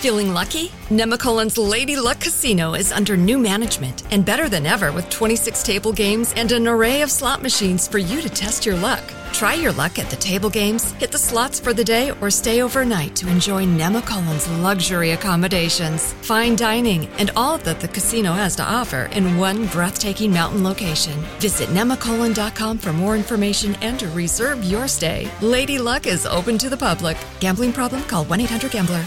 Feeling lucky? Nemacolin's Lady Luck Casino is under new management and better than ever with 26 table games and an array of slot machines for you to test your luck. Try your luck at the table games, hit the slots for the day, or stay overnight to enjoy Nemacolin's luxury accommodations, fine dining, and all that the casino has to offer in one breathtaking mountain location. Visit nemacolin.com for more information and to reserve your stay. Lady Luck is open to the public. Gambling problem? Call 1 800 Gambler.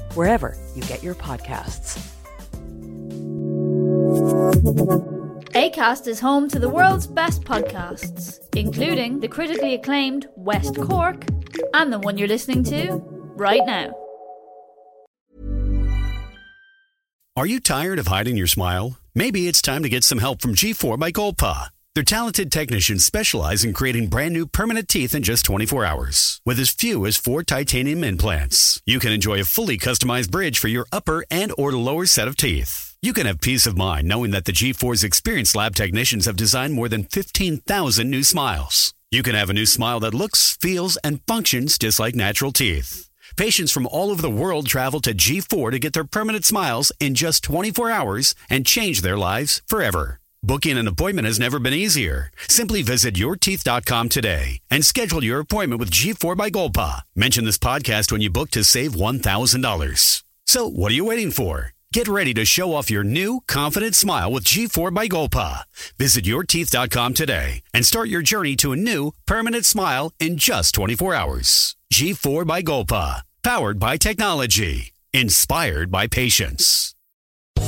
wherever you get your podcasts. ACAST is home to the world's best podcasts, including the critically acclaimed West Cork and the one you're listening to right now. Are you tired of hiding your smile? Maybe it's time to get some help from G4 by Golpa. Their talented technicians specialize in creating brand new permanent teeth in just 24 hours. With as few as four titanium implants, you can enjoy a fully customized bridge for your upper and or lower set of teeth. You can have peace of mind knowing that the G4's experienced lab technicians have designed more than 15,000 new smiles. You can have a new smile that looks, feels, and functions just like natural teeth. Patients from all over the world travel to G4 to get their permanent smiles in just 24 hours and change their lives forever. Booking an appointment has never been easier. Simply visit yourteeth.com today and schedule your appointment with G4 by Golpa. Mention this podcast when you book to save $1,000. So, what are you waiting for? Get ready to show off your new, confident smile with G4 by Golpa. Visit yourteeth.com today and start your journey to a new, permanent smile in just 24 hours. G4 by Golpa. Powered by technology. Inspired by patience.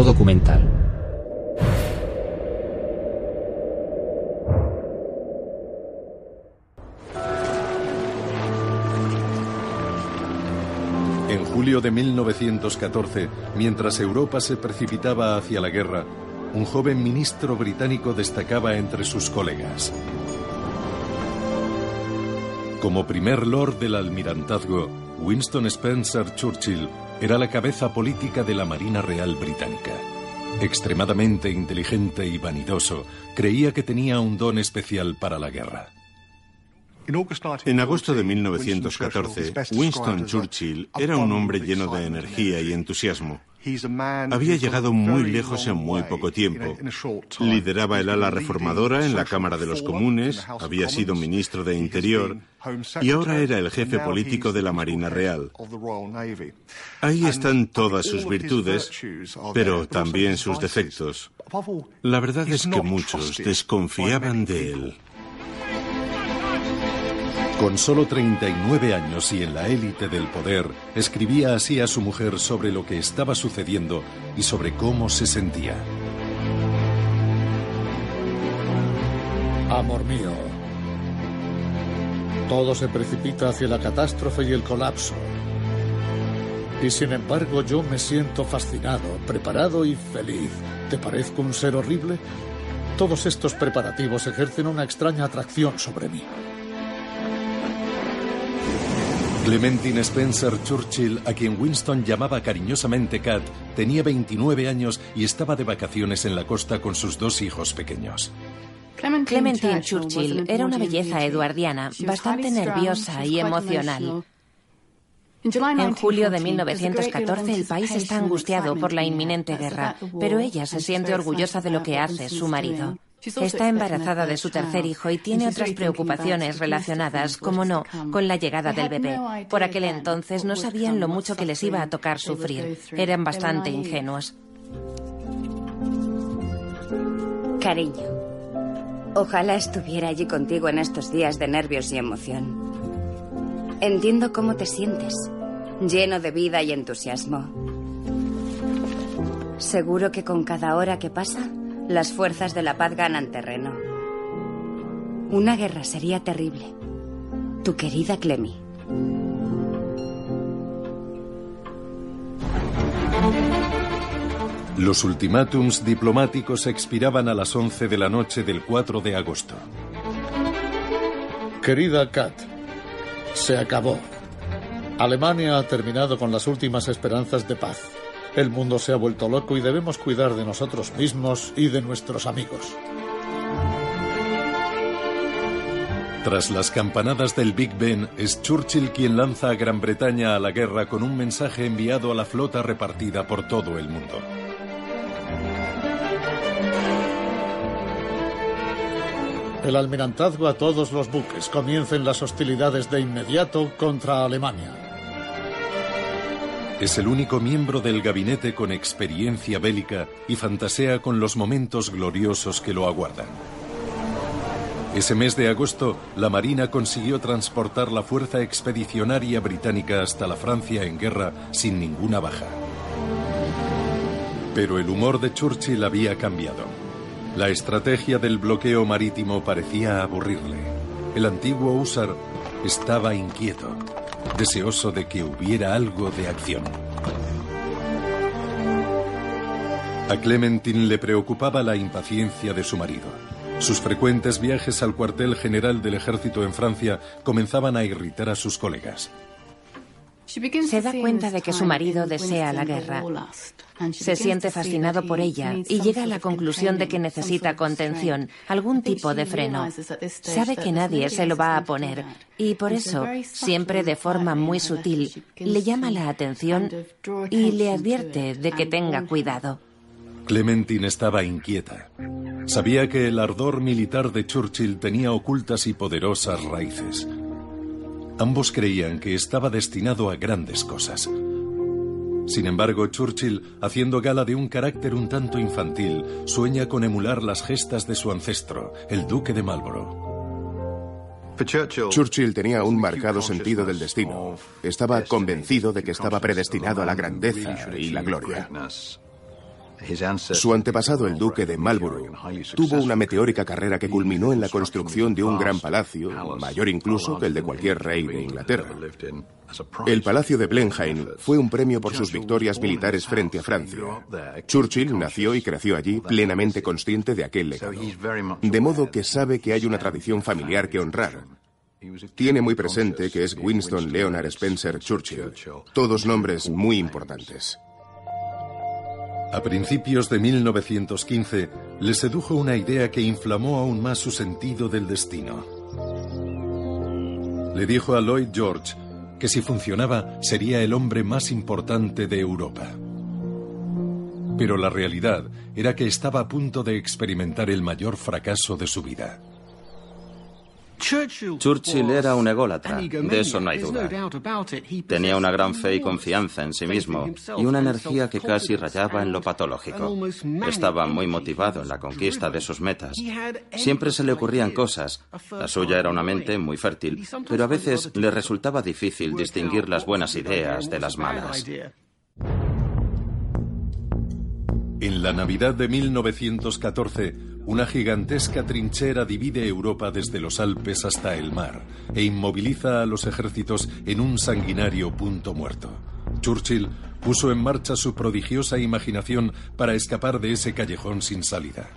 Documental. En julio de 1914, mientras Europa se precipitaba hacia la guerra, un joven ministro británico destacaba entre sus colegas. Como primer lord del almirantazgo, Winston Spencer Churchill era la cabeza política de la Marina Real Británica. Extremadamente inteligente y vanidoso, creía que tenía un don especial para la guerra. En agosto de 1914, Winston Churchill era un hombre lleno de energía y entusiasmo. Había llegado muy lejos en muy poco tiempo. Lideraba el ala reformadora en la Cámara de los Comunes, había sido ministro de Interior y ahora era el jefe político de la Marina Real. Ahí están todas sus virtudes, pero también sus defectos. La verdad es que muchos desconfiaban de él. Con solo 39 años y en la élite del poder, escribía así a su mujer sobre lo que estaba sucediendo y sobre cómo se sentía. Amor mío, todo se precipita hacia la catástrofe y el colapso. Y sin embargo yo me siento fascinado, preparado y feliz. ¿Te parezco un ser horrible? Todos estos preparativos ejercen una extraña atracción sobre mí. Clementine Spencer Churchill, a quien Winston llamaba cariñosamente Kat, tenía 29 años y estaba de vacaciones en la costa con sus dos hijos pequeños. Clementine Churchill era una belleza eduardiana, bastante nerviosa y emocional. En julio de 1914 el país está angustiado por la inminente guerra, pero ella se siente orgullosa de lo que hace su marido. Está embarazada de su tercer hijo y tiene otras preocupaciones relacionadas, como no, con la llegada del bebé. Por aquel entonces no sabían lo mucho que les iba a tocar sufrir. Eran bastante ingenuos. Cariño, ojalá estuviera allí contigo en estos días de nervios y emoción. Entiendo cómo te sientes, lleno de vida y entusiasmo. Seguro que con cada hora que pasa, las fuerzas de la paz ganan terreno. Una guerra sería terrible. Tu querida Clemi. Los ultimátums diplomáticos expiraban a las 11 de la noche del 4 de agosto. Querida Kat, se acabó. Alemania ha terminado con las últimas esperanzas de paz. El mundo se ha vuelto loco y debemos cuidar de nosotros mismos y de nuestros amigos. Tras las campanadas del Big Ben, es Churchill quien lanza a Gran Bretaña a la guerra con un mensaje enviado a la flota repartida por todo el mundo. El almirantazgo a todos los buques. Comiencen las hostilidades de inmediato contra Alemania. Es el único miembro del gabinete con experiencia bélica y fantasea con los momentos gloriosos que lo aguardan. Ese mes de agosto, la Marina consiguió transportar la fuerza expedicionaria británica hasta la Francia en guerra sin ninguna baja. Pero el humor de Churchill había cambiado. La estrategia del bloqueo marítimo parecía aburrirle. El antiguo húsar estaba inquieto deseoso de que hubiera algo de acción. A Clementine le preocupaba la impaciencia de su marido. Sus frecuentes viajes al cuartel general del ejército en Francia comenzaban a irritar a sus colegas. Se da cuenta de que su marido desea la guerra. Se siente fascinado por ella y llega a la conclusión de que necesita contención, algún tipo de freno. Sabe que nadie se lo va a poner y por eso, siempre de forma muy sutil, le llama la atención y le advierte de que tenga cuidado. Clementine estaba inquieta. Sabía que el ardor militar de Churchill tenía ocultas y poderosas raíces. Ambos creían que estaba destinado a grandes cosas. Sin embargo, Churchill, haciendo gala de un carácter un tanto infantil, sueña con emular las gestas de su ancestro, el duque de Marlborough. Churchill tenía un marcado sentido del destino. Estaba convencido de que estaba predestinado a la grandeza y la gloria. Su antepasado, el duque de Marlborough, tuvo una meteórica carrera que culminó en la construcción de un gran palacio, mayor incluso que el de cualquier rey de Inglaterra. El palacio de Blenheim fue un premio por sus victorias militares frente a Francia. Churchill nació y creció allí plenamente consciente de aquel legado. De modo que sabe que hay una tradición familiar que honrar, tiene muy presente que es Winston Leonard Spencer Churchill, todos nombres muy importantes. A principios de 1915, le sedujo una idea que inflamó aún más su sentido del destino. Le dijo a Lloyd George que si funcionaba sería el hombre más importante de Europa. Pero la realidad era que estaba a punto de experimentar el mayor fracaso de su vida. Churchill era un ególatra, de eso no hay duda. Tenía una gran fe y confianza en sí mismo y una energía que casi rayaba en lo patológico. Estaba muy motivado en la conquista de sus metas. Siempre se le ocurrían cosas. La suya era una mente muy fértil, pero a veces le resultaba difícil distinguir las buenas ideas de las malas. En la Navidad de 1914, una gigantesca trinchera divide Europa desde los Alpes hasta el mar e inmoviliza a los ejércitos en un sanguinario punto muerto. Churchill puso en marcha su prodigiosa imaginación para escapar de ese callejón sin salida.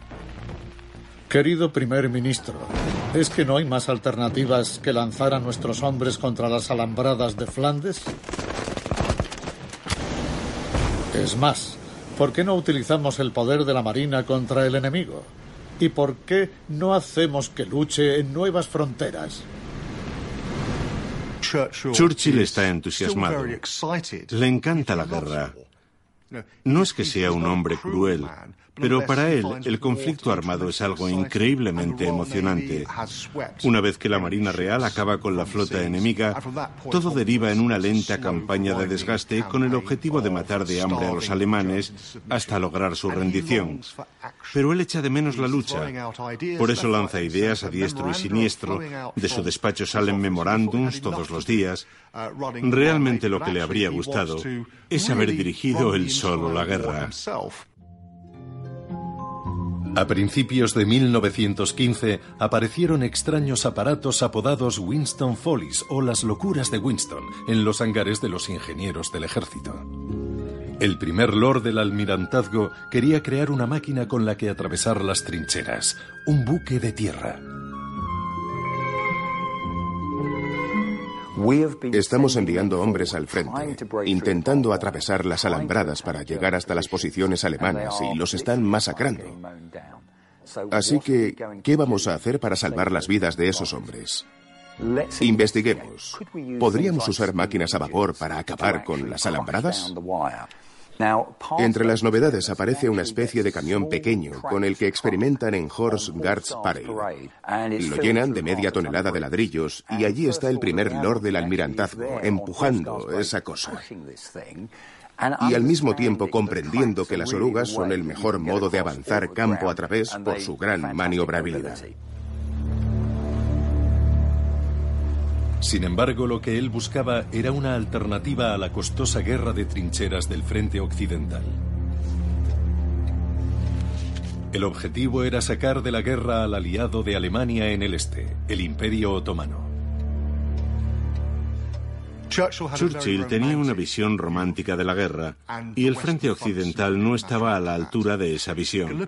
Querido primer ministro, ¿es que no hay más alternativas que lanzar a nuestros hombres contra las alambradas de Flandes? Es más, ¿Por qué no utilizamos el poder de la Marina contra el enemigo? ¿Y por qué no hacemos que luche en nuevas fronteras? Churchill está entusiasmado. Le encanta la guerra. No es que sea un hombre cruel, pero para él, el conflicto armado es algo increíblemente emocionante. Una vez que la Marina Real acaba con la flota enemiga, todo deriva en una lenta campaña de desgaste con el objetivo de matar de hambre a los alemanes hasta lograr su rendición. Pero él echa de menos la lucha. Por eso lanza ideas a diestro y siniestro. De su despacho salen memorándums todos los días. Realmente lo que le habría gustado es haber dirigido él solo la guerra. A principios de 1915 aparecieron extraños aparatos apodados Winston Follies o las locuras de Winston en los hangares de los ingenieros del ejército. El primer lord del almirantazgo quería crear una máquina con la que atravesar las trincheras, un buque de tierra. Estamos enviando hombres al frente, intentando atravesar las alambradas para llegar hasta las posiciones alemanas y los están masacrando. Así que, ¿qué vamos a hacer para salvar las vidas de esos hombres? Investiguemos. ¿Podríamos usar máquinas a vapor para acabar con las alambradas? Entre las novedades aparece una especie de camión pequeño con el que experimentan en Horse Guards Parade. Lo llenan de media tonelada de ladrillos y allí está el primer lord del almirantazgo empujando esa cosa. Y al mismo tiempo comprendiendo que las orugas son el mejor modo de avanzar campo a través por su gran maniobrabilidad. Sin embargo, lo que él buscaba era una alternativa a la costosa guerra de trincheras del frente occidental. El objetivo era sacar de la guerra al aliado de Alemania en el este, el Imperio Otomano. Churchill tenía una visión romántica de la guerra y el frente occidental no estaba a la altura de esa visión.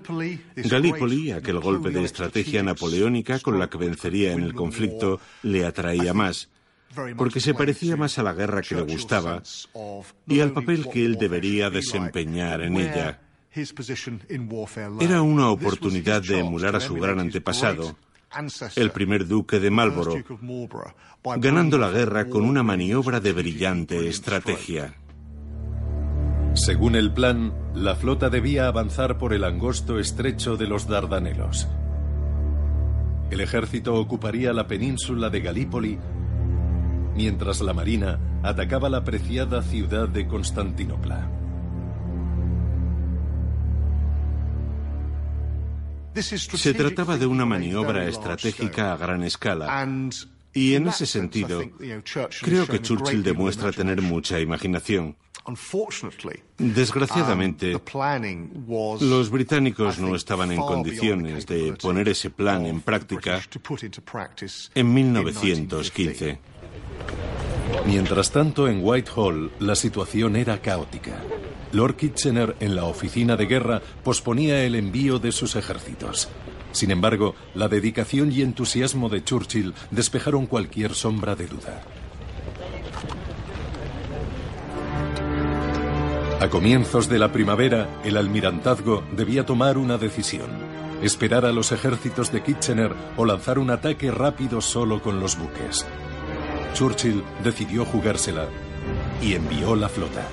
Gallipoli, aquel golpe de estrategia napoleónica con la que vencería en el conflicto, le atraía más, porque se parecía más a la guerra que le gustaba y al papel que él debería desempeñar en ella. Era una oportunidad de emular a su gran antepasado, el primer duque de Marlborough, ganando la guerra con una maniobra de brillante estrategia. Según el plan, la flota debía avanzar por el angosto estrecho de los Dardanelos. El ejército ocuparía la península de Galípoli, mientras la marina atacaba la preciada ciudad de Constantinopla. Se trataba de una maniobra estratégica a gran escala. Y en ese sentido, creo que Churchill demuestra tener mucha imaginación. Desgraciadamente, los británicos no estaban en condiciones de poner ese plan en práctica en 1915. Mientras tanto, en Whitehall, la situación era caótica. Lord Kitchener, en la oficina de guerra, posponía el envío de sus ejércitos. Sin embargo, la dedicación y entusiasmo de Churchill despejaron cualquier sombra de duda. A comienzos de la primavera, el almirantazgo debía tomar una decisión. Esperar a los ejércitos de Kitchener o lanzar un ataque rápido solo con los buques. Churchill decidió jugársela y envió la flota.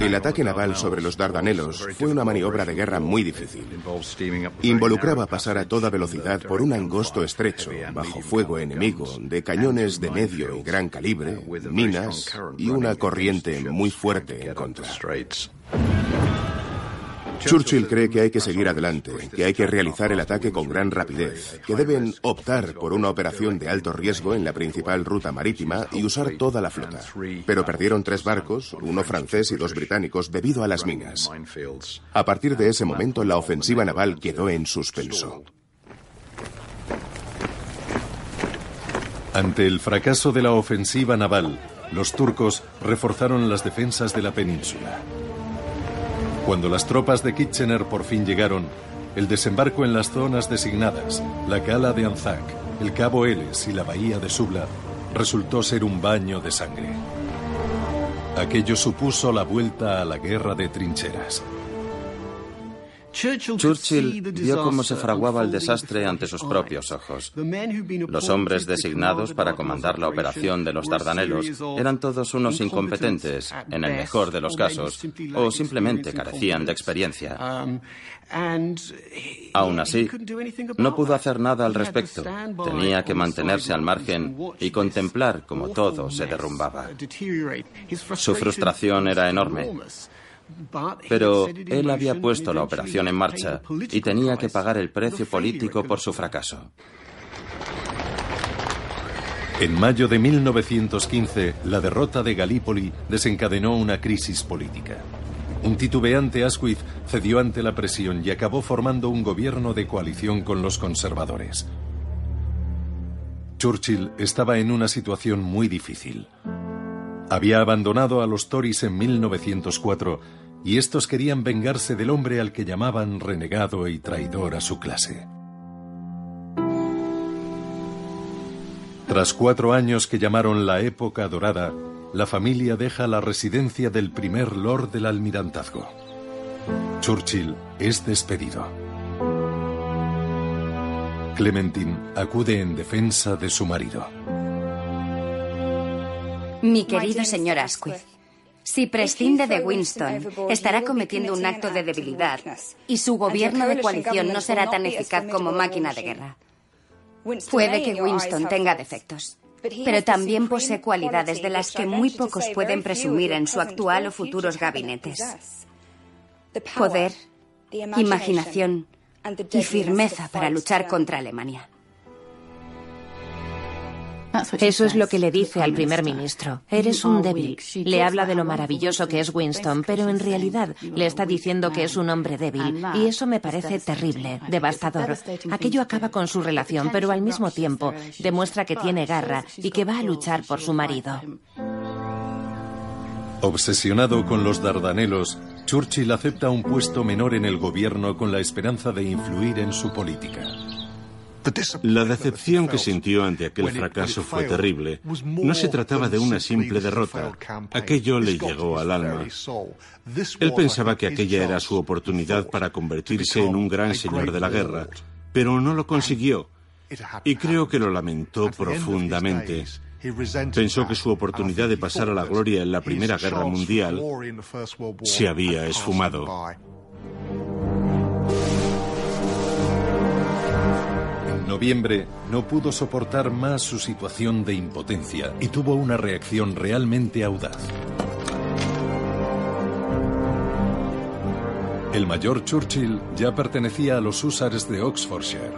El ataque naval sobre los Dardanelos fue una maniobra de guerra muy difícil. Involucraba pasar a toda velocidad por un angosto estrecho, bajo fuego enemigo, de cañones de medio y gran calibre, minas y una corriente muy fuerte en contra. Churchill cree que hay que seguir adelante, que hay que realizar el ataque con gran rapidez, que deben optar por una operación de alto riesgo en la principal ruta marítima y usar toda la flota. Pero perdieron tres barcos, uno francés y dos británicos, debido a las minas. A partir de ese momento, la ofensiva naval quedó en suspenso. Ante el fracaso de la ofensiva naval, los turcos reforzaron las defensas de la península. Cuando las tropas de Kitchener por fin llegaron, el desembarco en las zonas designadas, la cala de Anzac, el cabo Eles y la bahía de Subla, resultó ser un baño de sangre. Aquello supuso la vuelta a la guerra de trincheras. Churchill vio cómo se fraguaba el desastre ante sus propios ojos. Los hombres designados para comandar la operación de los Dardanelos eran todos unos incompetentes, en el mejor de los casos, o simplemente carecían de experiencia. Aún así, no pudo hacer nada al respecto. Tenía que mantenerse al margen y contemplar cómo todo se derrumbaba. Su frustración era enorme. Pero él había puesto la operación en marcha y tenía que pagar el precio político por su fracaso. En mayo de 1915, la derrota de Galípoli desencadenó una crisis política. Un titubeante Asquith cedió ante la presión y acabó formando un gobierno de coalición con los conservadores. Churchill estaba en una situación muy difícil. Había abandonado a los Tories en 1904 y estos querían vengarse del hombre al que llamaban renegado y traidor a su clase. Tras cuatro años que llamaron la época dorada, la familia deja la residencia del primer lord del almirantazgo. Churchill es despedido. Clementine acude en defensa de su marido. Mi querido señor Asquith, si prescinde de Winston, estará cometiendo un acto de debilidad y su gobierno de coalición no será tan eficaz como máquina de guerra. Puede que Winston tenga defectos, pero también posee cualidades de las que muy pocos pueden presumir en su actual o futuros gabinetes. Poder, imaginación y firmeza para luchar contra Alemania. Eso es lo que le dice al primer ministro. Eres un débil. Le habla de lo maravilloso que es Winston, pero en realidad le está diciendo que es un hombre débil. Y eso me parece terrible, devastador. Aquello acaba con su relación, pero al mismo tiempo demuestra que tiene garra y que va a luchar por su marido. Obsesionado con los Dardanelos, Churchill acepta un puesto menor en el gobierno con la esperanza de influir en su política. La decepción que sintió ante aquel fracaso fue terrible. No se trataba de una simple derrota. Aquello le llegó al alma. Él pensaba que aquella era su oportunidad para convertirse en un gran señor de la guerra, pero no lo consiguió. Y creo que lo lamentó profundamente. Pensó que su oportunidad de pasar a la gloria en la Primera Guerra Mundial se había esfumado. Noviembre no pudo soportar más su situación de impotencia y tuvo una reacción realmente audaz. El mayor Churchill ya pertenecía a los húsares de Oxfordshire.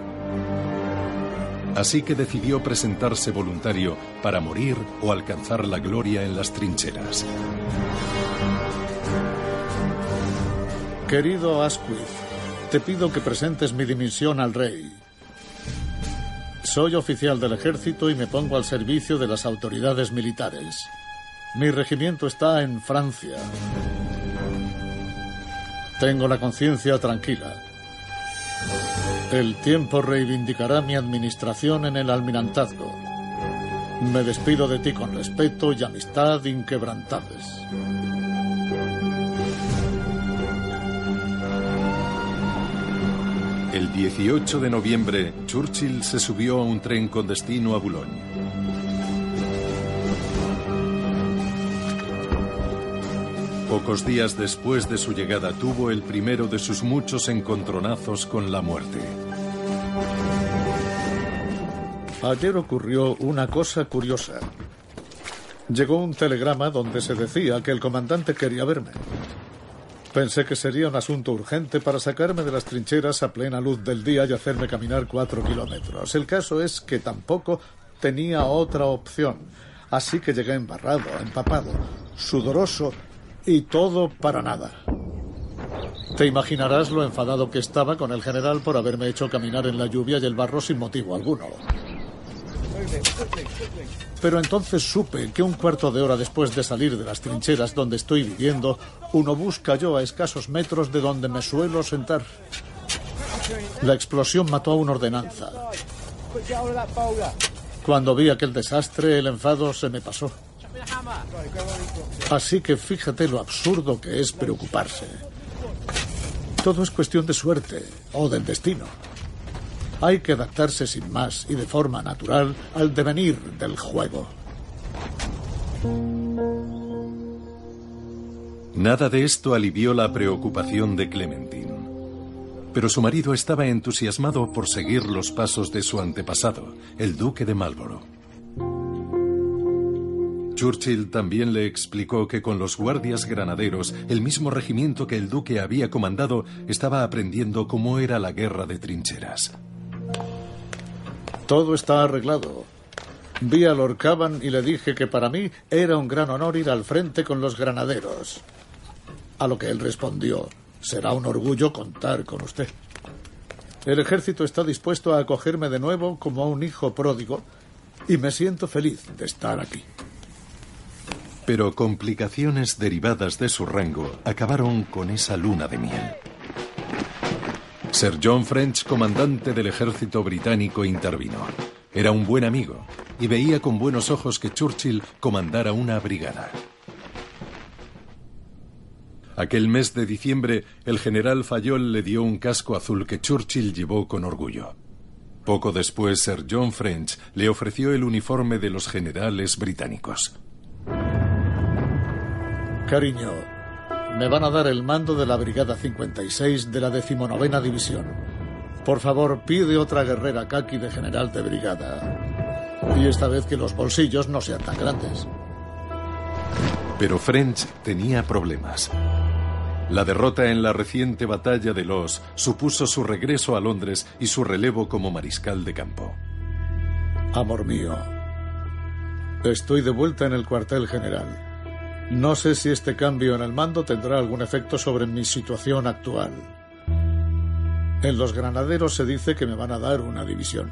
Así que decidió presentarse voluntario para morir o alcanzar la gloria en las trincheras. Querido Asquith, te pido que presentes mi dimisión al rey. Soy oficial del ejército y me pongo al servicio de las autoridades militares. Mi regimiento está en Francia. Tengo la conciencia tranquila. El tiempo reivindicará mi administración en el almirantazgo. Me despido de ti con respeto y amistad inquebrantables. El 18 de noviembre, Churchill se subió a un tren con destino a Boulogne. Pocos días después de su llegada tuvo el primero de sus muchos encontronazos con la muerte. Ayer ocurrió una cosa curiosa. Llegó un telegrama donde se decía que el comandante quería verme. Pensé que sería un asunto urgente para sacarme de las trincheras a plena luz del día y hacerme caminar cuatro kilómetros. El caso es que tampoco tenía otra opción. Así que llegué embarrado, empapado, sudoroso y todo para nada. Te imaginarás lo enfadado que estaba con el general por haberme hecho caminar en la lluvia y el barro sin motivo alguno. Pero entonces supe que un cuarto de hora después de salir de las trincheras donde estoy viviendo, un obús cayó a escasos metros de donde me suelo sentar. La explosión mató a una ordenanza. Cuando vi aquel desastre, el enfado se me pasó. Así que fíjate lo absurdo que es preocuparse. Todo es cuestión de suerte o del destino. Hay que adaptarse sin más y de forma natural al devenir del juego. Nada de esto alivió la preocupación de Clementine. Pero su marido estaba entusiasmado por seguir los pasos de su antepasado, el duque de Marlborough. Churchill también le explicó que con los guardias granaderos, el mismo regimiento que el duque había comandado, estaba aprendiendo cómo era la guerra de trincheras. Todo está arreglado. Vi a Lord y le dije que para mí era un gran honor ir al frente con los granaderos. A lo que él respondió, será un orgullo contar con usted. El ejército está dispuesto a acogerme de nuevo como a un hijo pródigo y me siento feliz de estar aquí. Pero complicaciones derivadas de su rango acabaron con esa luna de miel. Sir John French, comandante del ejército británico, intervino. Era un buen amigo y veía con buenos ojos que Churchill comandara una brigada. Aquel mes de diciembre, el general Fayol le dio un casco azul que Churchill llevó con orgullo. Poco después, Sir John French le ofreció el uniforme de los generales británicos. Cariño, me van a dar el mando de la Brigada 56 de la decimonovena División. Por favor, pide otra guerrera kaki de general de brigada. Y esta vez que los bolsillos no sean tan grandes. Pero French tenía problemas. La derrota en la reciente batalla de Los supuso su regreso a Londres y su relevo como mariscal de campo. Amor mío, estoy de vuelta en el cuartel general. No sé si este cambio en el mando tendrá algún efecto sobre mi situación actual. En los granaderos se dice que me van a dar una división.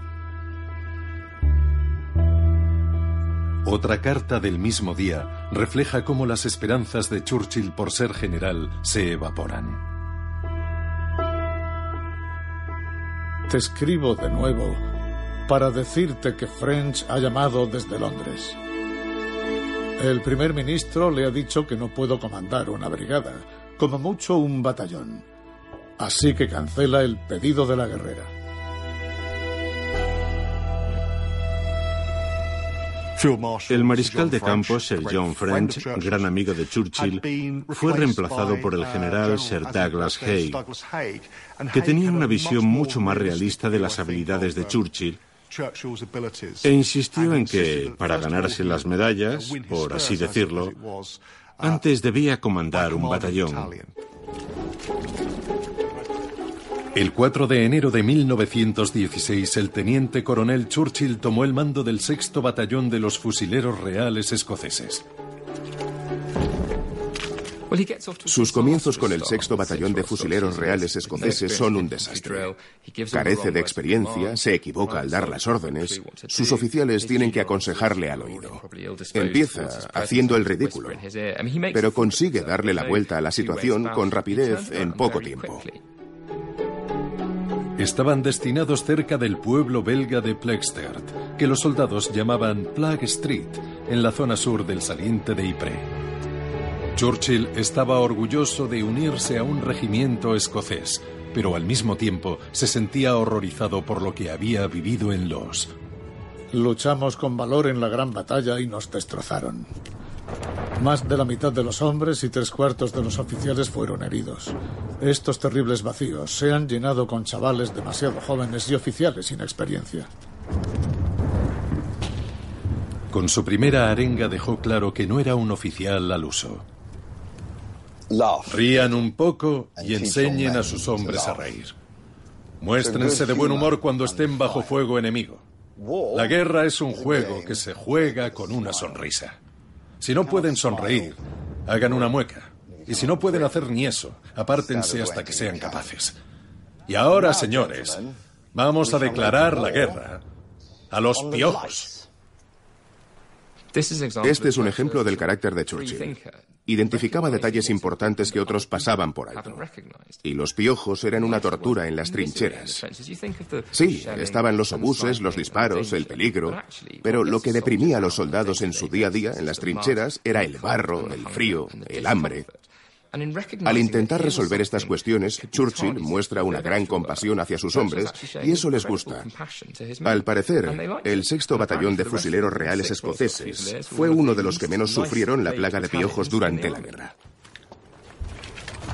Otra carta del mismo día refleja cómo las esperanzas de Churchill por ser general se evaporan. Te escribo de nuevo para decirte que French ha llamado desde Londres. El primer ministro le ha dicho que no puedo comandar una brigada, como mucho un batallón. Así que cancela el pedido de la guerrera. El mariscal de campo Sir John French, gran amigo de Churchill, fue reemplazado por el general Sir Douglas Haig, que tenía una visión mucho más realista de las habilidades de Churchill e insistió en que, para ganarse las medallas, por así decirlo, antes debía comandar un batallón. El 4 de enero de 1916, el teniente coronel Churchill tomó el mando del sexto batallón de los fusileros reales escoceses. Sus comienzos con el sexto batallón de fusileros reales escoceses son un desastre. Carece de experiencia, se equivoca al dar las órdenes, sus oficiales tienen que aconsejarle al oído. Empieza haciendo el ridículo, pero consigue darle la vuelta a la situación con rapidez en poco tiempo. Estaban destinados cerca del pueblo belga de Plextert, que los soldados llamaban Plague Street, en la zona sur del saliente de Ypres. Churchill estaba orgulloso de unirse a un regimiento escocés, pero al mismo tiempo se sentía horrorizado por lo que había vivido en los... Luchamos con valor en la gran batalla y nos destrozaron. Más de la mitad de los hombres y tres cuartos de los oficiales fueron heridos. Estos terribles vacíos se han llenado con chavales demasiado jóvenes y oficiales sin experiencia. Con su primera arenga dejó claro que no era un oficial al uso. Rían un poco y enseñen a sus hombres a reír. Muéstrense de buen humor cuando estén bajo fuego enemigo. La guerra es un juego que se juega con una sonrisa. Si no pueden sonreír, hagan una mueca. Y si no pueden hacer ni eso, apártense hasta que sean capaces. Y ahora, señores, vamos a declarar la guerra a los piojos. Este es un ejemplo del carácter de Churchill. Identificaba detalles importantes que otros pasaban por alto. Y los piojos eran una tortura en las trincheras. Sí, estaban los obuses, los disparos, el peligro, pero lo que deprimía a los soldados en su día a día en las trincheras era el barro, el frío, el hambre. Al intentar resolver estas cuestiones, Churchill muestra una gran compasión hacia sus hombres y eso les gusta. Al parecer, el sexto batallón de fusileros reales escoceses fue uno de los que menos sufrieron la plaga de piojos durante la guerra.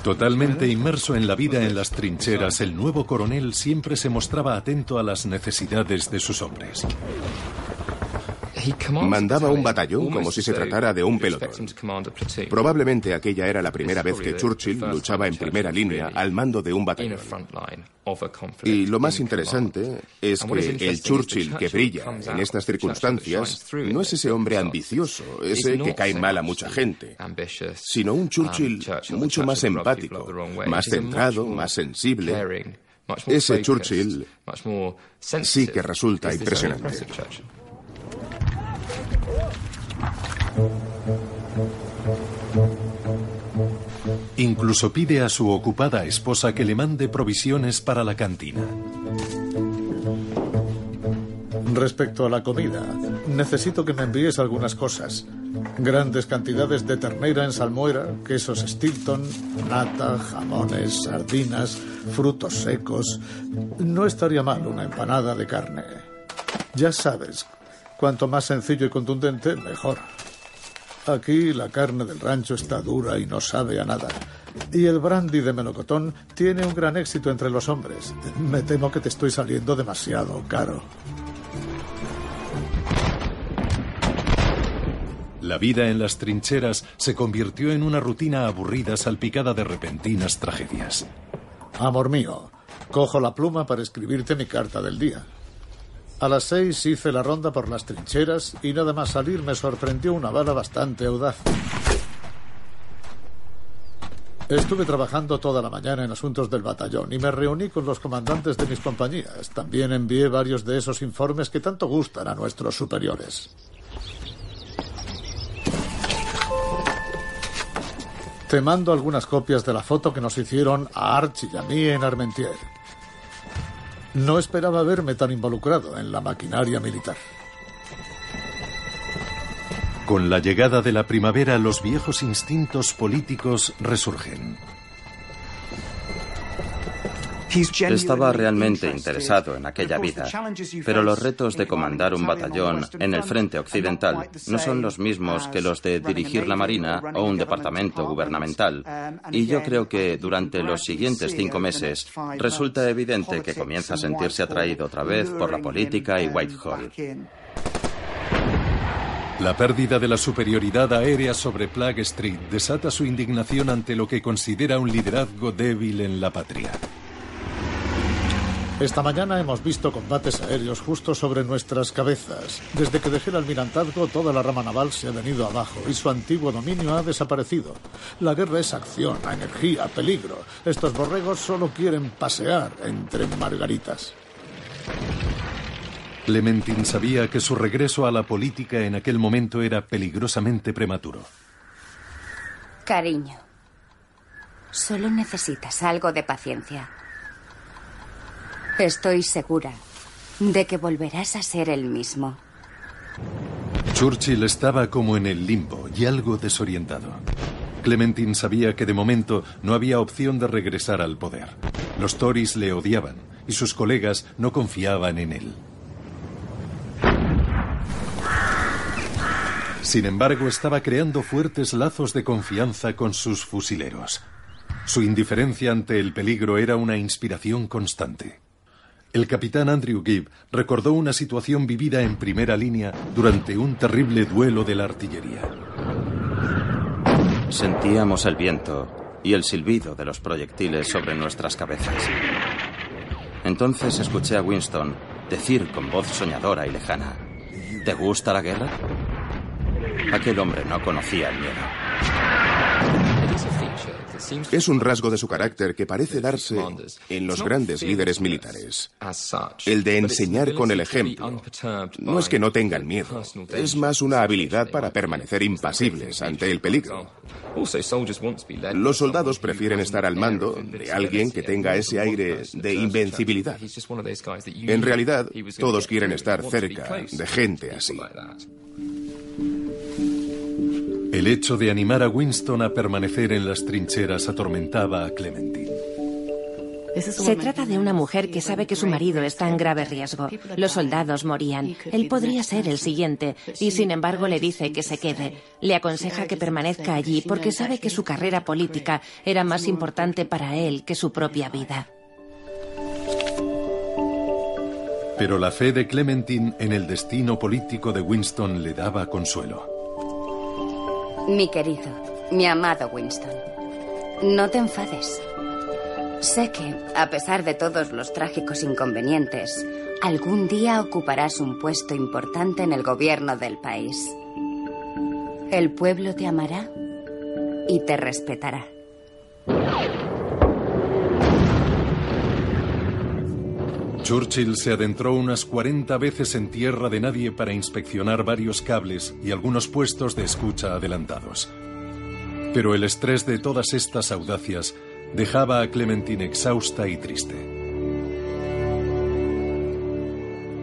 Totalmente inmerso en la vida en las trincheras, el nuevo coronel siempre se mostraba atento a las necesidades de sus hombres. Mandaba un batallón como si se tratara de un pelotón. Probablemente aquella era la primera vez que Churchill luchaba en primera línea al mando de un batallón. Y lo más interesante es que el Churchill que brilla en estas circunstancias no es ese hombre ambicioso, ese que cae mal a mucha gente, sino un Churchill mucho más empático, más centrado, más sensible. Ese Churchill sí que resulta impresionante. Incluso pide a su ocupada esposa que le mande provisiones para la cantina. Respecto a la comida, necesito que me envíes algunas cosas. Grandes cantidades de ternera en salmuera, quesos Stilton, nata, jamones, sardinas, frutos secos. No estaría mal una empanada de carne. Ya sabes, cuanto más sencillo y contundente, mejor. Aquí la carne del rancho está dura y no sabe a nada. Y el brandy de melocotón tiene un gran éxito entre los hombres. Me temo que te estoy saliendo demasiado caro. La vida en las trincheras se convirtió en una rutina aburrida salpicada de repentinas tragedias. Amor mío, cojo la pluma para escribirte mi carta del día. A las seis hice la ronda por las trincheras y nada más salir me sorprendió una bala bastante audaz. Estuve trabajando toda la mañana en asuntos del batallón y me reuní con los comandantes de mis compañías. También envié varios de esos informes que tanto gustan a nuestros superiores. Te mando algunas copias de la foto que nos hicieron a Archie y a mí en Armentier. No esperaba verme tan involucrado en la maquinaria militar. Con la llegada de la primavera, los viejos instintos políticos resurgen. Estaba realmente interesado en aquella vida, pero los retos de comandar un batallón en el frente occidental no son los mismos que los de dirigir la Marina o un departamento gubernamental. Y yo creo que durante los siguientes cinco meses resulta evidente que comienza a sentirse atraído otra vez por la política y Whitehall. La pérdida de la superioridad aérea sobre Plague Street desata su indignación ante lo que considera un liderazgo débil en la patria. Esta mañana hemos visto combates aéreos justo sobre nuestras cabezas. Desde que dejé el almirantazgo, toda la rama naval se ha venido abajo y su antiguo dominio ha desaparecido. La guerra es acción, energía, peligro. Estos borregos solo quieren pasear entre margaritas. Clementine sabía que su regreso a la política en aquel momento era peligrosamente prematuro. Cariño, solo necesitas algo de paciencia. Estoy segura de que volverás a ser el mismo. Churchill estaba como en el limbo y algo desorientado. Clementine sabía que de momento no había opción de regresar al poder. Los Tories le odiaban y sus colegas no confiaban en él. Sin embargo, estaba creando fuertes lazos de confianza con sus fusileros. Su indiferencia ante el peligro era una inspiración constante. El capitán Andrew Gibb recordó una situación vivida en primera línea durante un terrible duelo de la artillería. Sentíamos el viento y el silbido de los proyectiles sobre nuestras cabezas. Entonces escuché a Winston decir con voz soñadora y lejana, ¿Te gusta la guerra? Aquel hombre no conocía el miedo. Es un rasgo de su carácter que parece darse en los grandes líderes militares. El de enseñar con el ejemplo. No es que no tengan miedo, es más una habilidad para permanecer impasibles ante el peligro. Los soldados prefieren estar al mando de alguien que tenga ese aire de invencibilidad. En realidad, todos quieren estar cerca de gente así. El hecho de animar a Winston a permanecer en las trincheras atormentaba a Clementine. Se trata de una mujer que sabe que su marido está en grave riesgo. Los soldados morían. Él podría ser el siguiente y sin embargo le dice que se quede. Le aconseja que permanezca allí porque sabe que su carrera política era más importante para él que su propia vida. Pero la fe de Clementine en el destino político de Winston le daba consuelo. Mi querido, mi amado Winston, no te enfades. Sé que, a pesar de todos los trágicos inconvenientes, algún día ocuparás un puesto importante en el gobierno del país. El pueblo te amará y te respetará. Churchill se adentró unas 40 veces en tierra de nadie para inspeccionar varios cables y algunos puestos de escucha adelantados. Pero el estrés de todas estas audacias dejaba a Clementine exhausta y triste.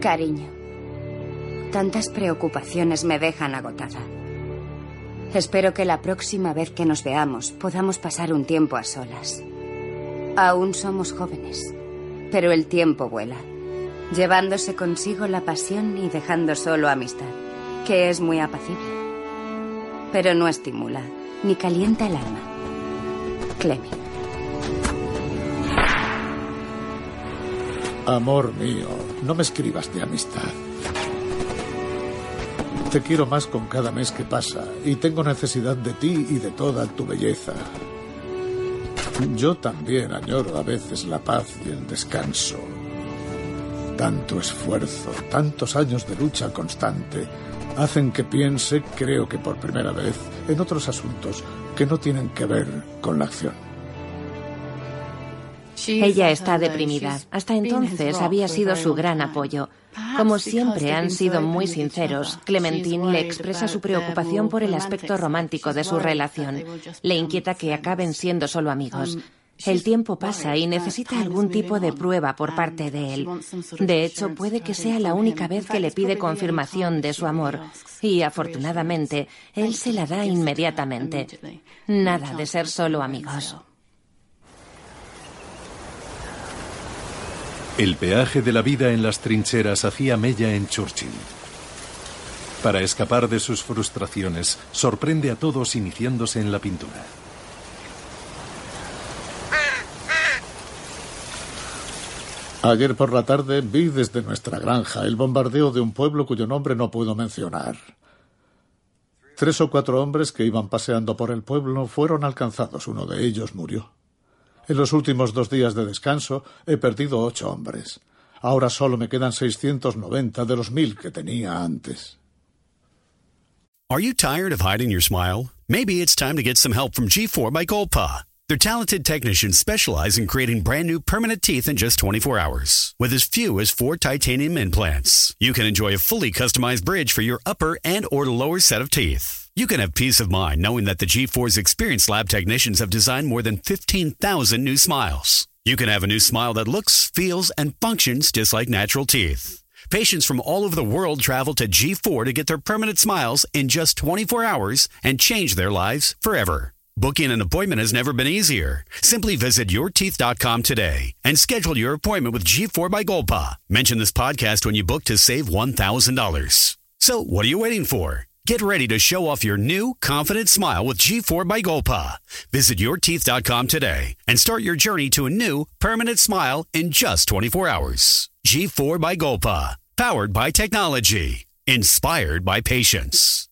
Cariño, tantas preocupaciones me dejan agotada. Espero que la próxima vez que nos veamos podamos pasar un tiempo a solas. Aún somos jóvenes pero el tiempo vuela, llevándose consigo la pasión y dejando solo amistad, que es muy apacible, pero no estimula ni calienta el alma. Clemi. Amor mío, no me escribas de amistad. Te quiero más con cada mes que pasa y tengo necesidad de ti y de toda tu belleza. Yo también añoro a veces la paz y el descanso. Tanto esfuerzo, tantos años de lucha constante, hacen que piense, creo que por primera vez, en otros asuntos que no tienen que ver con la acción. Ella está deprimida. Hasta entonces había sido su gran apoyo. Como siempre han sido muy sinceros, Clementine le expresa su preocupación por el aspecto romántico de su relación. Le inquieta que acaben siendo solo amigos. El tiempo pasa y necesita algún tipo de prueba por parte de él. De hecho, puede que sea la única vez que le pide confirmación de su amor. Y afortunadamente, él se la da inmediatamente. Nada de ser solo amigos. El peaje de la vida en las trincheras hacía mella en Churchill. Para escapar de sus frustraciones, sorprende a todos iniciándose en la pintura. Ayer por la tarde vi desde nuestra granja el bombardeo de un pueblo cuyo nombre no puedo mencionar. Tres o cuatro hombres que iban paseando por el pueblo fueron alcanzados. Uno de ellos murió. En los últimos dos días de descanso he perdido ocho hombres. Ahora solo me quedan 690 de los mil que tenía antes. Are you tired of hiding your smile? Maybe it's time to get some help from G4 by Golpa. Their talented technicians specialize in creating brand new permanent teeth in just 24 hours. With as few as four titanium implants, you can enjoy a fully customized bridge for your upper and or lower set of teeth. You can have peace of mind knowing that the G4's experienced lab technicians have designed more than 15,000 new smiles. You can have a new smile that looks, feels, and functions just like natural teeth. Patients from all over the world travel to G4 to get their permanent smiles in just 24 hours and change their lives forever. Booking an appointment has never been easier. Simply visit yourteeth.com today and schedule your appointment with G4 by Golpa. Mention this podcast when you book to save $1,000. So, what are you waiting for? Get ready to show off your new, confident smile with G4 by Golpa. Visit yourteeth.com today and start your journey to a new, permanent smile in just 24 hours. G4 by Golpa. Powered by technology. Inspired by patience.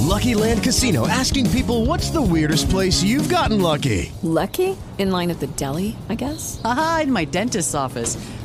Lucky Land Casino asking people what's the weirdest place you've gotten lucky? Lucky? In line at the deli, I guess? Aha, in my dentist's office.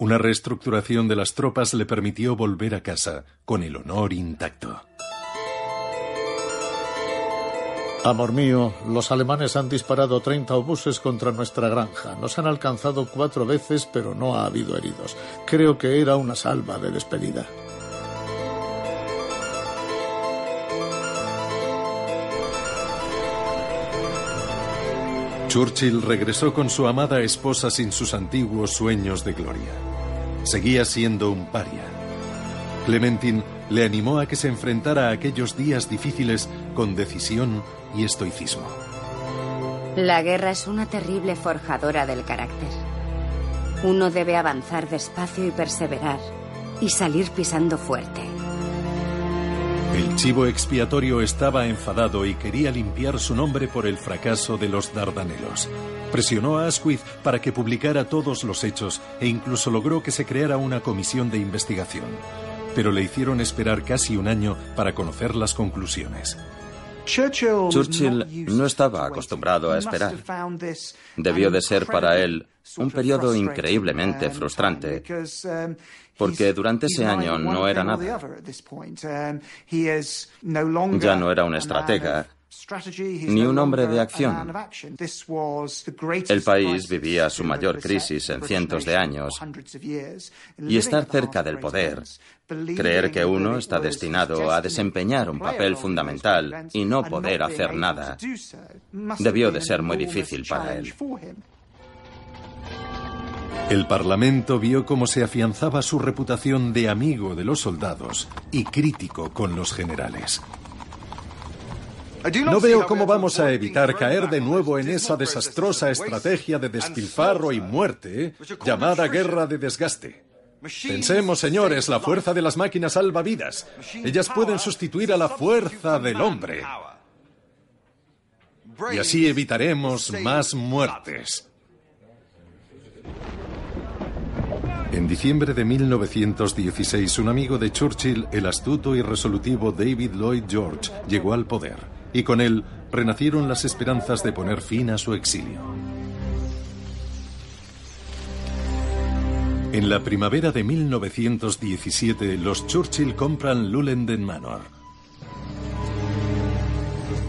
Una reestructuración de las tropas le permitió volver a casa con el honor intacto. Amor mío, los alemanes han disparado 30 obuses contra nuestra granja. Nos han alcanzado cuatro veces, pero no ha habido heridos. Creo que era una salva de despedida. Churchill regresó con su amada esposa sin sus antiguos sueños de gloria. Seguía siendo un paria. Clementine le animó a que se enfrentara a aquellos días difíciles con decisión y estoicismo. La guerra es una terrible forjadora del carácter. Uno debe avanzar despacio y perseverar, y salir pisando fuerte. El chivo expiatorio estaba enfadado y quería limpiar su nombre por el fracaso de los Dardanelos. Presionó a Asquith para que publicara todos los hechos e incluso logró que se creara una comisión de investigación. Pero le hicieron esperar casi un año para conocer las conclusiones. Churchill no estaba acostumbrado a esperar. Debió de ser para él un periodo increíblemente frustrante, porque durante ese año no era nada. Ya no era un estratega, ni un hombre de acción. El país vivía su mayor crisis en cientos de años y estar cerca del poder, creer que uno está destinado a desempeñar un papel fundamental y no poder hacer nada, debió de ser muy difícil para él. El Parlamento vio cómo se afianzaba su reputación de amigo de los soldados y crítico con los generales. No veo cómo vamos a evitar caer de nuevo en esa desastrosa estrategia de despilfarro y muerte llamada guerra de desgaste. Pensemos, señores, la fuerza de las máquinas salva vidas. Ellas pueden sustituir a la fuerza del hombre. Y así evitaremos más muertes. En diciembre de 1916, un amigo de Churchill, el astuto y resolutivo David Lloyd George, llegó al poder, y con él renacieron las esperanzas de poner fin a su exilio. En la primavera de 1917, los Churchill compran Lullenden Manor.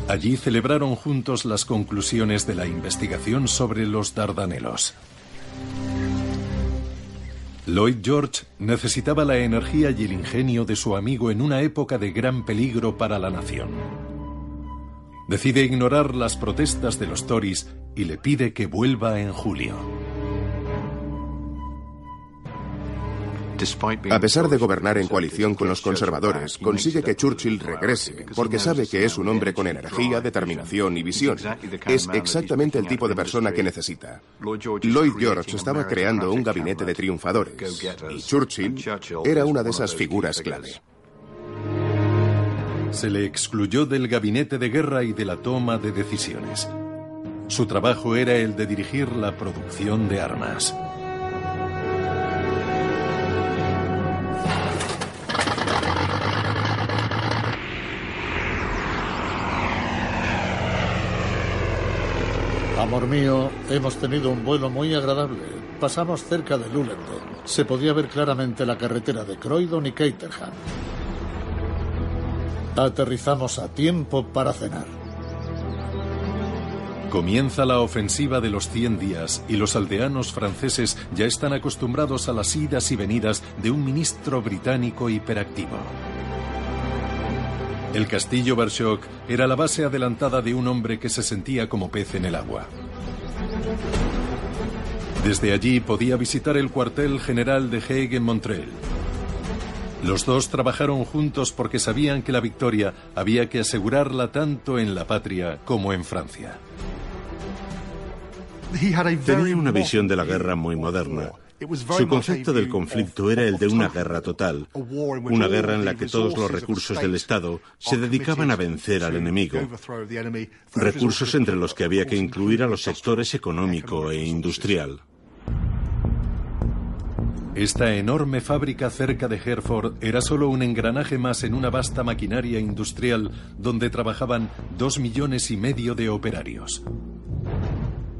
Allí celebraron juntos las conclusiones de la investigación sobre los Dardanelos. Lloyd George necesitaba la energía y el ingenio de su amigo en una época de gran peligro para la nación. Decide ignorar las protestas de los Tories y le pide que vuelva en julio. A pesar de gobernar en coalición con los conservadores, consigue que Churchill regrese, porque sabe que es un hombre con energía, determinación y visión. Es exactamente el tipo de persona que necesita. Lloyd George estaba creando un gabinete de triunfadores, y Churchill era una de esas figuras clave. Se le excluyó del gabinete de guerra y de la toma de decisiones. Su trabajo era el de dirigir la producción de armas. Amor mío, hemos tenido un vuelo muy agradable. Pasamos cerca de Lullenden. Se podía ver claramente la carretera de Croydon y Caterham. Aterrizamos a tiempo para cenar. Comienza la ofensiva de los 100 días y los aldeanos franceses ya están acostumbrados a las idas y venidas de un ministro británico hiperactivo. El castillo Barshock era la base adelantada de un hombre que se sentía como pez en el agua. Desde allí podía visitar el cuartel general de Hague en Montreal. Los dos trabajaron juntos porque sabían que la victoria había que asegurarla tanto en la patria como en Francia. Tenía una visión de la guerra muy moderna. Su concepto del conflicto era el de una guerra total, una guerra en la que todos los recursos del Estado se dedicaban a vencer al enemigo, recursos entre los que había que incluir a los sectores económico e industrial. Esta enorme fábrica cerca de Hereford era solo un engranaje más en una vasta maquinaria industrial donde trabajaban dos millones y medio de operarios.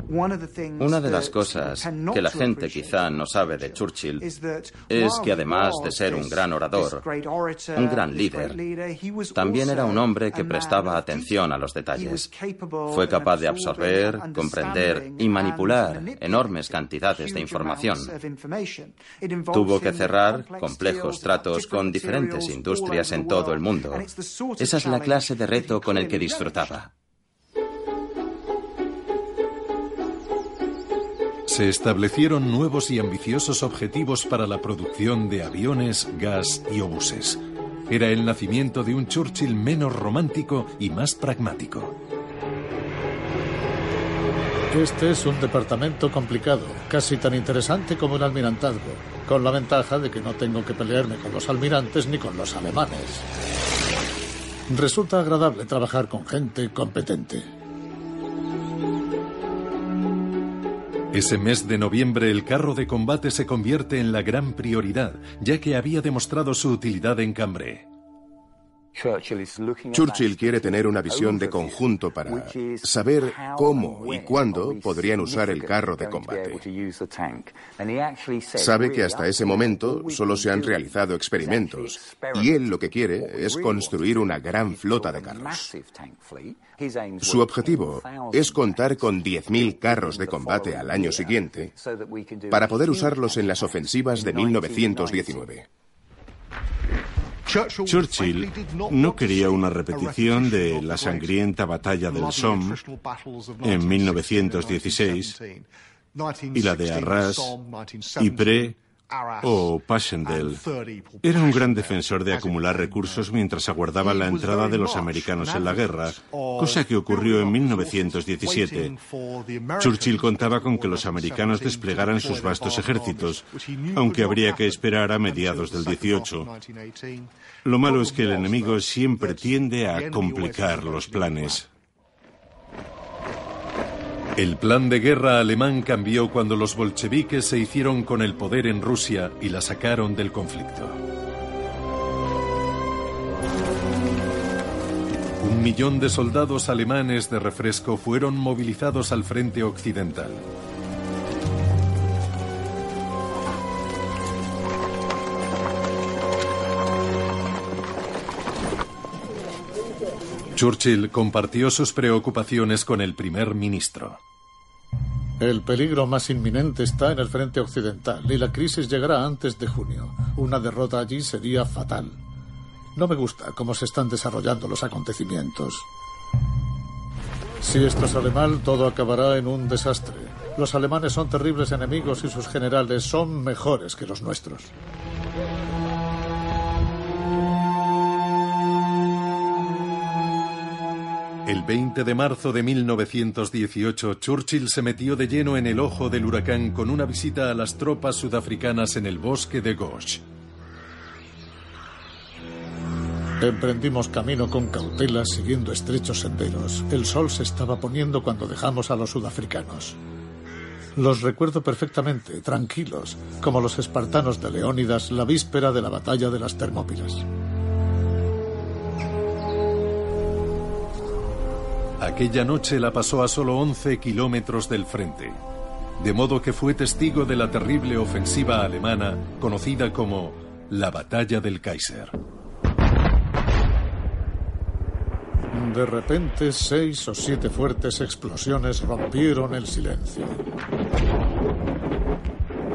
Una de las cosas que la gente quizá no sabe de Churchill es que además de ser un gran orador, un gran líder, también era un hombre que prestaba atención a los detalles. Fue capaz de absorber, comprender y manipular enormes cantidades de información. Tuvo que cerrar complejos tratos con diferentes industrias en todo el mundo. Esa es la clase de reto con el que disfrutaba. Se establecieron nuevos y ambiciosos objetivos para la producción de aviones, gas y obuses. Era el nacimiento de un Churchill menos romántico y más pragmático. Este es un departamento complicado, casi tan interesante como el almirantazgo, con la ventaja de que no tengo que pelearme con los almirantes ni con los alemanes. Resulta agradable trabajar con gente competente. Ese mes de noviembre el carro de combate se convierte en la gran prioridad, ya que había demostrado su utilidad en Cambrai. Churchill quiere tener una visión de conjunto para saber cómo y cuándo podrían usar el carro de combate. Sabe que hasta ese momento solo se han realizado experimentos y él lo que quiere es construir una gran flota de carros. Su objetivo es contar con 10.000 carros de combate al año siguiente para poder usarlos en las ofensivas de 1919. Churchill no quería una repetición de la sangrienta batalla del Somme en 1916 y la de Arras, Ypres o Passchendaele. Era un gran defensor de acumular recursos mientras aguardaba la entrada de los americanos en la guerra, cosa que ocurrió en 1917. Churchill contaba con que los americanos desplegaran sus vastos ejércitos, aunque habría que esperar a mediados del 18. Lo malo es que el enemigo siempre tiende a complicar los planes. El plan de guerra alemán cambió cuando los bolcheviques se hicieron con el poder en Rusia y la sacaron del conflicto. Un millón de soldados alemanes de refresco fueron movilizados al frente occidental. Churchill compartió sus preocupaciones con el primer ministro. El peligro más inminente está en el frente occidental y la crisis llegará antes de junio. Una derrota allí sería fatal. No me gusta cómo se están desarrollando los acontecimientos. Si esto sale mal, todo acabará en un desastre. Los alemanes son terribles enemigos y sus generales son mejores que los nuestros. El 20 de marzo de 1918, Churchill se metió de lleno en el ojo del huracán con una visita a las tropas sudafricanas en el bosque de Gosh. Emprendimos camino con cautela siguiendo estrechos senderos. El sol se estaba poniendo cuando dejamos a los sudafricanos. Los recuerdo perfectamente, tranquilos, como los espartanos de Leónidas la víspera de la batalla de las Termópilas. Aquella noche la pasó a solo 11 kilómetros del frente, de modo que fue testigo de la terrible ofensiva alemana conocida como la Batalla del Kaiser. De repente, seis o siete fuertes explosiones rompieron el silencio.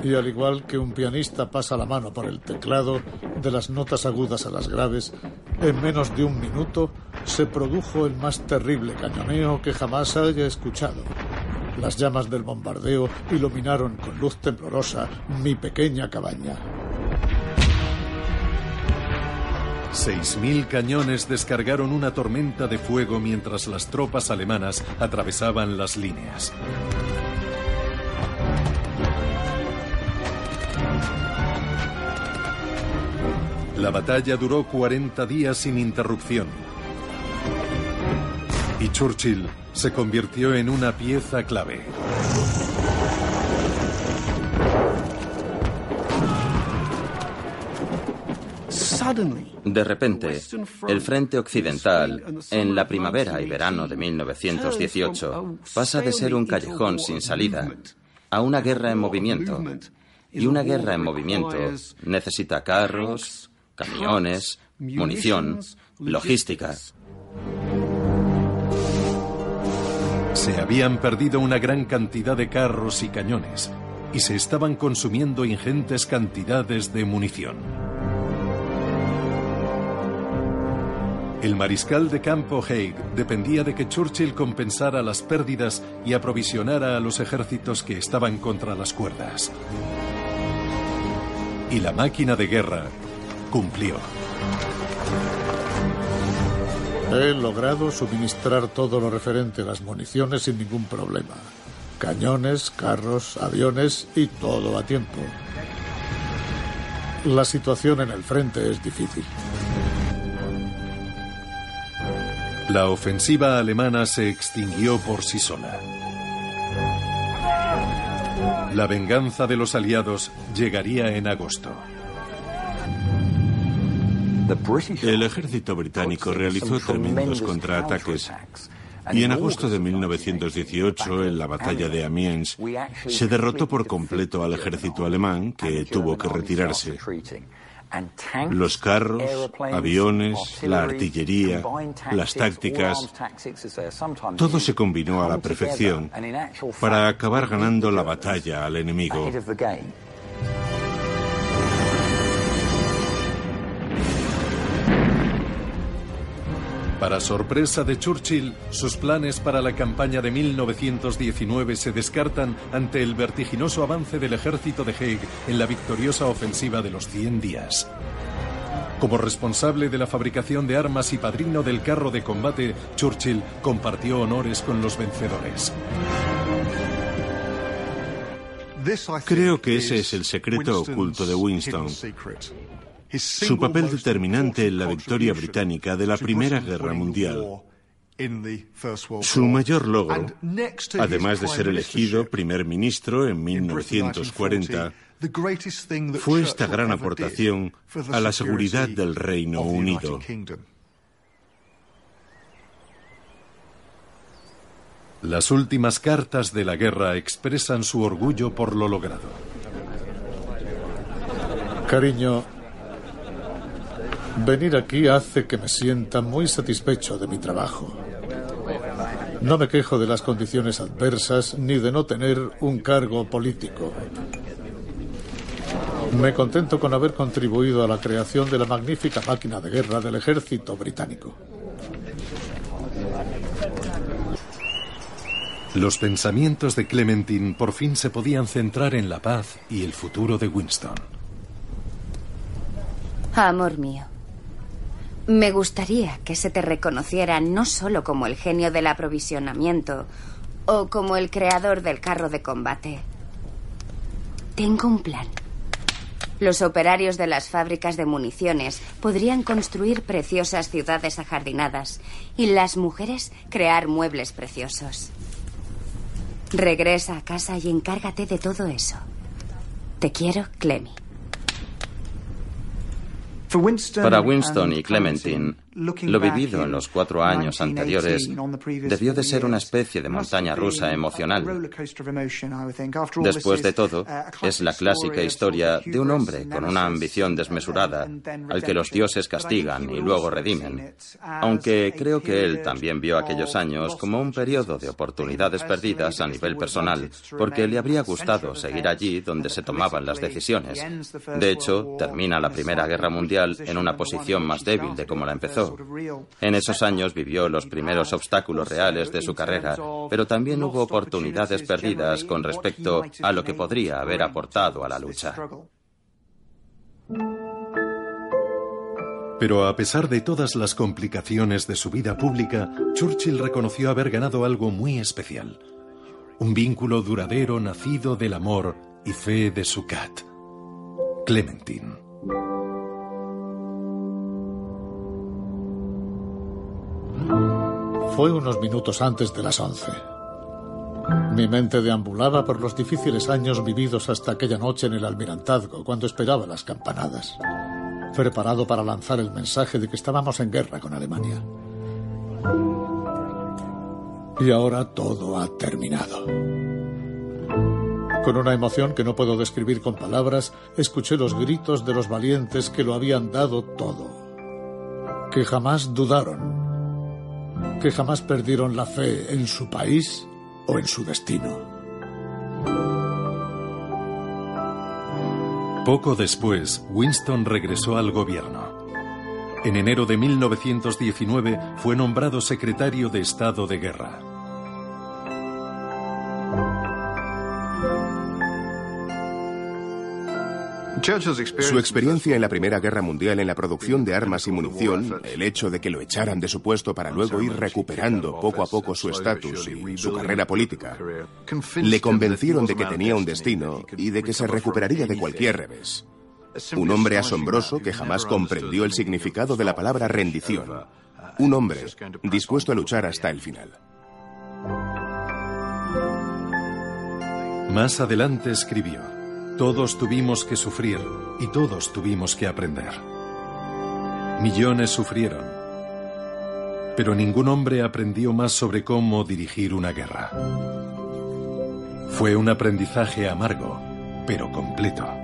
Y al igual que un pianista pasa la mano por el teclado, de las notas agudas a las graves, en menos de un minuto se produjo el más terrible cañoneo que jamás haya escuchado. Las llamas del bombardeo iluminaron con luz temblorosa mi pequeña cabaña. Seis mil cañones descargaron una tormenta de fuego mientras las tropas alemanas atravesaban las líneas. La batalla duró 40 días sin interrupción. Y Churchill se convirtió en una pieza clave. De repente, el frente occidental, en la primavera y verano de 1918, pasa de ser un callejón sin salida a una guerra en movimiento. Y una guerra en movimiento necesita carros, camiones, munición, logística. Se habían perdido una gran cantidad de carros y cañones y se estaban consumiendo ingentes cantidades de munición. El mariscal de campo Haig dependía de que Churchill compensara las pérdidas y aprovisionara a los ejércitos que estaban contra las cuerdas. Y la máquina de guerra cumplió. He logrado suministrar todo lo referente a las municiones sin ningún problema. Cañones, carros, aviones y todo a tiempo. La situación en el frente es difícil. La ofensiva alemana se extinguió por sí sola. La venganza de los aliados llegaría en agosto. El ejército británico realizó tremendos contraataques y en agosto de 1918, en la batalla de Amiens, se derrotó por completo al ejército alemán, que tuvo que retirarse. Los carros, aviones, la artillería, las tácticas, todo se combinó a la perfección para acabar ganando la batalla al enemigo. Para sorpresa de Churchill, sus planes para la campaña de 1919 se descartan ante el vertiginoso avance del ejército de Haig en la victoriosa ofensiva de los 100 días. Como responsable de la fabricación de armas y padrino del carro de combate, Churchill compartió honores con los vencedores. Creo que ese es el secreto oculto de Winston. Su papel determinante en la victoria británica de la Primera Guerra Mundial. Su mayor logro, además de ser elegido primer ministro en 1940, fue esta gran aportación a la seguridad del Reino Unido. Las últimas cartas de la guerra expresan su orgullo por lo logrado. Cariño, Venir aquí hace que me sienta muy satisfecho de mi trabajo. No me quejo de las condiciones adversas ni de no tener un cargo político. Me contento con haber contribuido a la creación de la magnífica máquina de guerra del ejército británico. Los pensamientos de Clementine por fin se podían centrar en la paz y el futuro de Winston. Amor mío, me gustaría que se te reconociera no solo como el genio del aprovisionamiento o como el creador del carro de combate. Tengo un plan. Los operarios de las fábricas de municiones podrían construir preciosas ciudades ajardinadas y las mujeres crear muebles preciosos. Regresa a casa y encárgate de todo eso. Te quiero, Clemmy. Para Winston y Clementine, Lo vivido en los cuatro años anteriores debió de ser una especie de montaña rusa emocional. Después de todo, es la clásica historia de un hombre con una ambición desmesurada al que los dioses castigan y luego redimen. Aunque creo que él también vio aquellos años como un periodo de oportunidades perdidas a nivel personal, porque le habría gustado seguir allí donde se tomaban las decisiones. De hecho, termina la Primera Guerra Mundial en una posición más débil de como la empezó en esos años vivió los primeros obstáculos reales de su carrera, pero también hubo oportunidades perdidas con respecto a lo que podría haber aportado a la lucha. Pero a pesar de todas las complicaciones de su vida pública, Churchill reconoció haber ganado algo muy especial. Un vínculo duradero nacido del amor y fe de su cat, Clementine. Fue unos minutos antes de las once. Mi mente deambulaba por los difíciles años vividos hasta aquella noche en el almirantazgo, cuando esperaba las campanadas, preparado para lanzar el mensaje de que estábamos en guerra con Alemania. Y ahora todo ha terminado. Con una emoción que no puedo describir con palabras, escuché los gritos de los valientes que lo habían dado todo, que jamás dudaron que jamás perdieron la fe en su país o en su destino. Poco después, Winston regresó al gobierno. En enero de 1919 fue nombrado secretario de Estado de Guerra. Su experiencia en la Primera Guerra Mundial en la producción de armas y munición, el hecho de que lo echaran de su puesto para luego ir recuperando poco a poco su estatus y su carrera política, le convencieron de que tenía un destino y de que se recuperaría de cualquier revés. Un hombre asombroso que jamás comprendió el significado de la palabra rendición. Un hombre dispuesto a luchar hasta el final. Más adelante escribió. Todos tuvimos que sufrir y todos tuvimos que aprender. Millones sufrieron, pero ningún hombre aprendió más sobre cómo dirigir una guerra. Fue un aprendizaje amargo, pero completo.